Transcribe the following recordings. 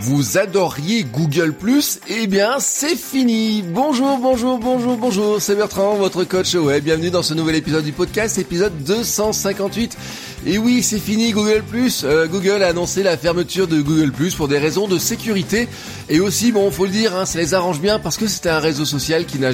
Vous adoriez Google Plus? Eh bien, c'est fini Bonjour, bonjour, bonjour, bonjour, c'est Bertrand, votre coach web. Bienvenue dans ce nouvel épisode du podcast, épisode 258. Et oui, c'est fini Google Plus. Euh, Google a annoncé la fermeture de Google Plus pour des raisons de sécurité. Et aussi, bon, faut le dire, hein, ça les arrange bien parce que c'était un réseau social qui n'a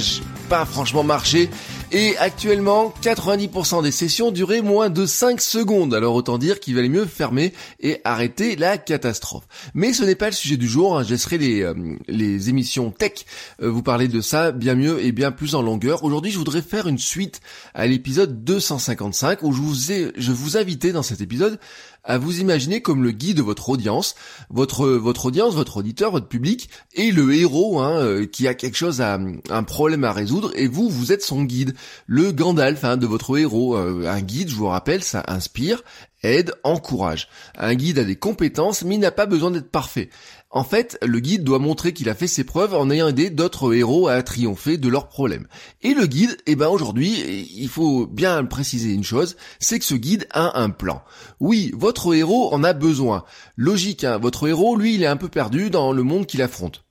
pas franchement marché et actuellement, 90% des sessions duraient moins de 5 secondes. Alors autant dire qu'il valait mieux fermer et arrêter la catastrophe. Mais ce n'est pas le sujet du jour. Hein. Je laisserai les, euh, émissions tech euh, vous parler de ça bien mieux et bien plus en longueur. Aujourd'hui, je voudrais faire une suite à l'épisode 255 où je vous ai, je vous invitais dans cet épisode à vous imaginer comme le guide de votre audience, votre votre audience, votre auditeur, votre public est le héros hein, euh, qui a quelque chose à un problème à résoudre et vous vous êtes son guide, le Gandalf hein, de votre héros. Euh, un guide, je vous rappelle, ça inspire, aide, encourage. Un guide a des compétences mais il n'a pas besoin d'être parfait. En fait, le guide doit montrer qu'il a fait ses preuves en ayant aidé d'autres héros à triompher de leurs problèmes. Et le guide, eh ben aujourd'hui, il faut bien préciser une chose, c'est que ce guide a un plan. Oui, votre héros en a besoin. Logique, hein, votre héros, lui, il est un peu perdu dans le monde qu'il affronte.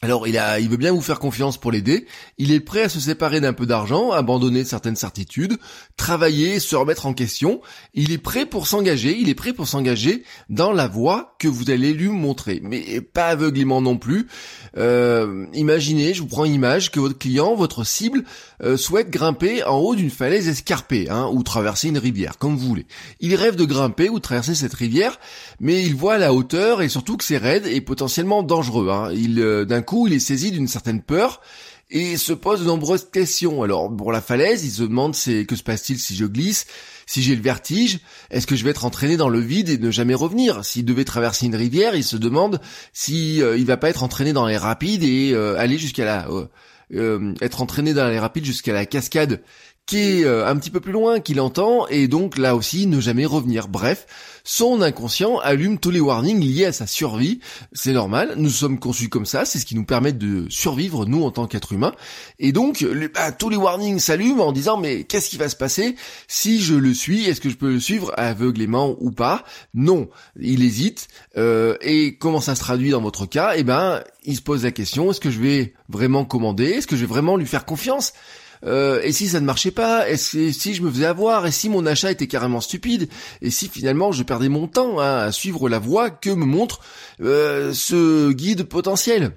Alors il a, il veut bien vous faire confiance pour l'aider. Il est prêt à se séparer d'un peu d'argent, abandonner certaines certitudes, travailler, se remettre en question. Il est prêt pour s'engager. Il est prêt pour s'engager dans la voie que vous allez lui montrer, mais pas aveuglément non plus. Euh, imaginez, je vous prends une image que votre client, votre cible, euh, souhaite grimper en haut d'une falaise escarpée, hein, ou traverser une rivière, comme vous voulez. Il rêve de grimper ou traverser cette rivière, mais il voit la hauteur et surtout que c'est raide et potentiellement dangereux. Hein. Euh, coup, il est saisi d'une certaine peur et se pose de nombreuses questions. Alors, pour la falaise, il se demande c'est que se passe-t-il si je glisse Si j'ai le vertige, est-ce que je vais être entraîné dans le vide et ne jamais revenir? S'il devait traverser une rivière, il se demande si euh, il va pas être entraîné dans les rapides et euh, aller jusqu'à la euh, être entraîné dans les rapides jusqu'à la cascade qui est un petit peu plus loin qu'il entend et donc là aussi ne jamais revenir. Bref, son inconscient allume tous les warnings liés à sa survie. C'est normal, nous sommes conçus comme ça, c'est ce qui nous permet de survivre, nous, en tant qu'êtres humains. Et donc, bah, tous les warnings s'allument en disant, mais qu'est-ce qui va se passer si je le suis? Est-ce que je peux le suivre aveuglément ou pas? Non, il hésite. Euh, et comment ça se traduit dans votre cas? Eh ben, il se pose la question, est-ce que je vais vraiment commander? Est-ce que je vais vraiment lui faire confiance? Euh, et si ça ne marchait pas, et si, je me faisais avoir, et si mon achat était carrément stupide, et si finalement je perdais mon temps hein, à suivre la voie que me montre euh, ce guide potentiel.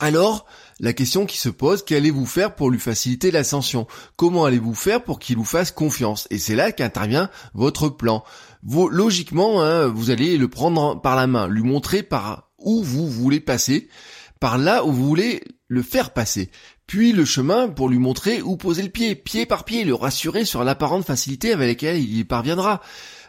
Alors, la question qui se pose, qu'allez-vous faire pour lui faciliter l'ascension? Comment allez-vous faire pour qu'il vous fasse confiance? Et c'est là qu'intervient votre plan. Logiquement, hein, vous allez le prendre par la main, lui montrer par où vous voulez passer, par là où vous voulez le faire passer puis le chemin pour lui montrer où poser le pied, pied par pied, le rassurer sur l'apparente facilité avec laquelle il y parviendra.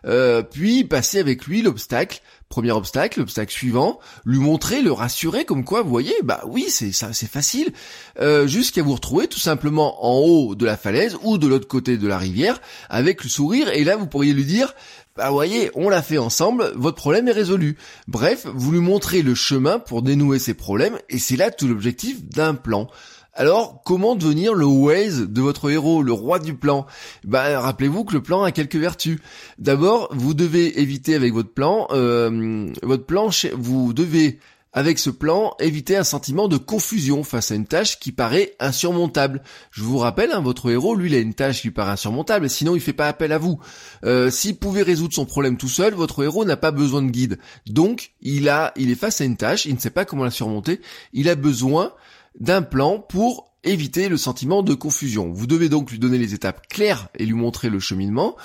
Euh, puis passer avec lui l'obstacle, premier obstacle, l'obstacle suivant, lui montrer, le rassurer comme quoi, vous voyez, bah oui, c'est ça, c'est facile, euh, jusqu'à vous retrouver tout simplement en haut de la falaise ou de l'autre côté de la rivière avec le sourire, et là vous pourriez lui dire, bah voyez, on l'a fait ensemble, votre problème est résolu. Bref, vous lui montrez le chemin pour dénouer ses problèmes, et c'est là tout l'objectif d'un plan. Alors, comment devenir le Waze de votre héros, le roi du plan? Bah, rappelez-vous que le plan a quelques vertus. D'abord, vous devez éviter avec votre plan, euh, votre plan, vous devez avec ce plan, éviter un sentiment de confusion face à une tâche qui paraît insurmontable. Je vous rappelle, hein, votre héros, lui, il a une tâche qui paraît insurmontable, sinon il fait pas appel à vous. Euh, S'il pouvait résoudre son problème tout seul, votre héros n'a pas besoin de guide. Donc, il a, il est face à une tâche, il ne sait pas comment la surmonter, il a besoin d'un plan pour éviter le sentiment de confusion. Vous devez donc lui donner les étapes claires et lui montrer le cheminement.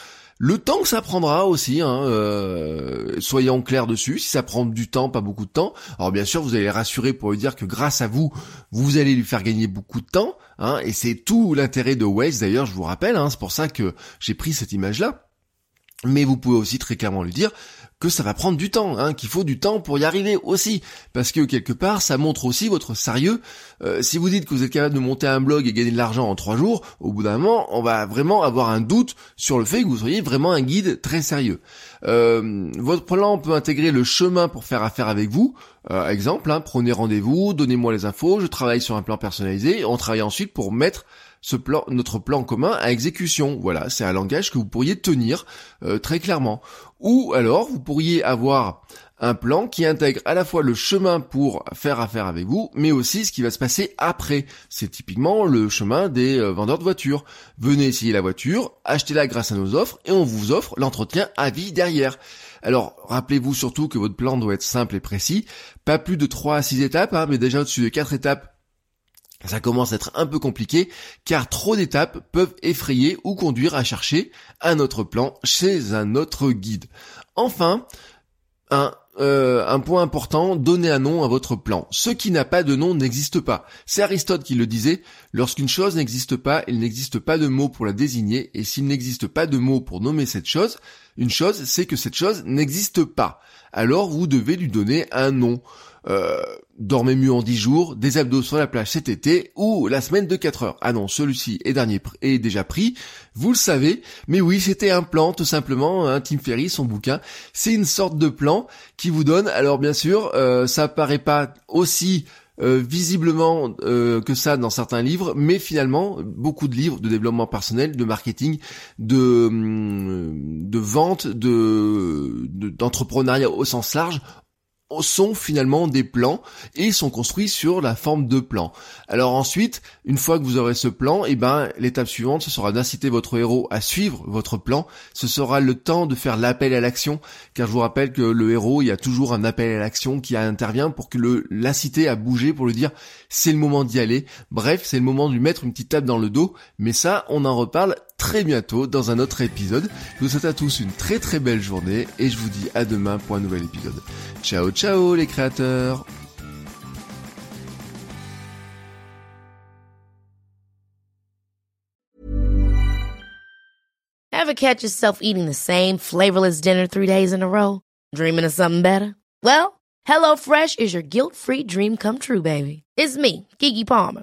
Le temps que ça prendra aussi, hein, euh, soyons clairs dessus. Si ça prend du temps, pas beaucoup de temps. Alors bien sûr, vous allez rassurer pour lui dire que grâce à vous, vous allez lui faire gagner beaucoup de temps. Hein, et c'est tout l'intérêt de Waze d'ailleurs, je vous rappelle. Hein, c'est pour ça que j'ai pris cette image-là. Mais vous pouvez aussi très clairement lui dire que ça va prendre du temps, hein, qu'il faut du temps pour y arriver aussi, parce que quelque part ça montre aussi votre sérieux. Euh, si vous dites que vous êtes capable de monter un blog et gagner de l'argent en trois jours, au bout d'un moment, on va vraiment avoir un doute sur le fait que vous soyez vraiment un guide très sérieux. Euh, votre plan peut intégrer le chemin pour faire affaire avec vous. Euh, exemple, hein, prenez rendez-vous, donnez-moi les infos, je travaille sur un plan personnalisé, on travaille ensuite pour mettre ce plan, notre plan commun à exécution. Voilà, c'est un langage que vous pourriez tenir euh, très clairement. Ou alors, vous pourriez avoir un plan qui intègre à la fois le chemin pour faire affaire avec vous, mais aussi ce qui va se passer après. C'est typiquement le chemin des euh, vendeurs de voitures. Venez essayer la voiture, achetez-la grâce à nos offres, et on vous offre l'entretien à vie derrière. Alors, rappelez-vous surtout que votre plan doit être simple et précis, pas plus de 3 à 6 étapes, hein, mais déjà au-dessus de 4 étapes, ça commence à être un peu compliqué car trop d'étapes peuvent effrayer ou conduire à chercher un autre plan chez un autre guide. Enfin, un, euh, point important, donnez un nom à votre plan. Ce qui n'a pas de nom n'existe pas. C'est Aristote qui le disait, lorsqu'une chose n'existe pas, il n'existe pas de mot pour la désigner, et s'il n'existe pas de mot pour nommer cette chose, une chose, c'est que cette chose n'existe pas. Alors vous devez lui donner un nom. Euh, dormez mieux en 10 jours, des abdos sur la plage cet été ou la semaine de 4 heures. Ah non, celui-ci est, dernier, est déjà pris, vous le savez, mais oui, c'était un plan tout simplement, hein, Tim Ferry, son bouquin, c'est une sorte de plan qui vous donne, alors bien sûr, euh, ça paraît pas aussi euh, visiblement euh, que ça dans certains livres, mais finalement beaucoup de livres de développement personnel, de marketing, de hum, de vente, de d'entrepreneuriat au sens large sont finalement des plans et sont construits sur la forme de plan. Alors ensuite, une fois que vous aurez ce plan, eh ben l'étape suivante ce sera d'inciter votre héros à suivre votre plan. Ce sera le temps de faire l'appel à l'action, car je vous rappelle que le héros, il y a toujours un appel à l'action qui intervient pour que le l'inciter à bouger, pour lui dire c'est le moment d'y aller. Bref, c'est le moment de lui mettre une petite tape dans le dos. Mais ça, on en reparle très bientôt dans un autre épisode. Je vous souhaite à tous une très très belle journée et je vous dis à demain pour un nouvel épisode. Ciao ciao les créateurs Ever catch yourself eating the same flavorless dinner three days in a row? Dreaming of something better? Well, HelloFresh is your guilt-free dream come true, baby. It's me, Kiki Palmer.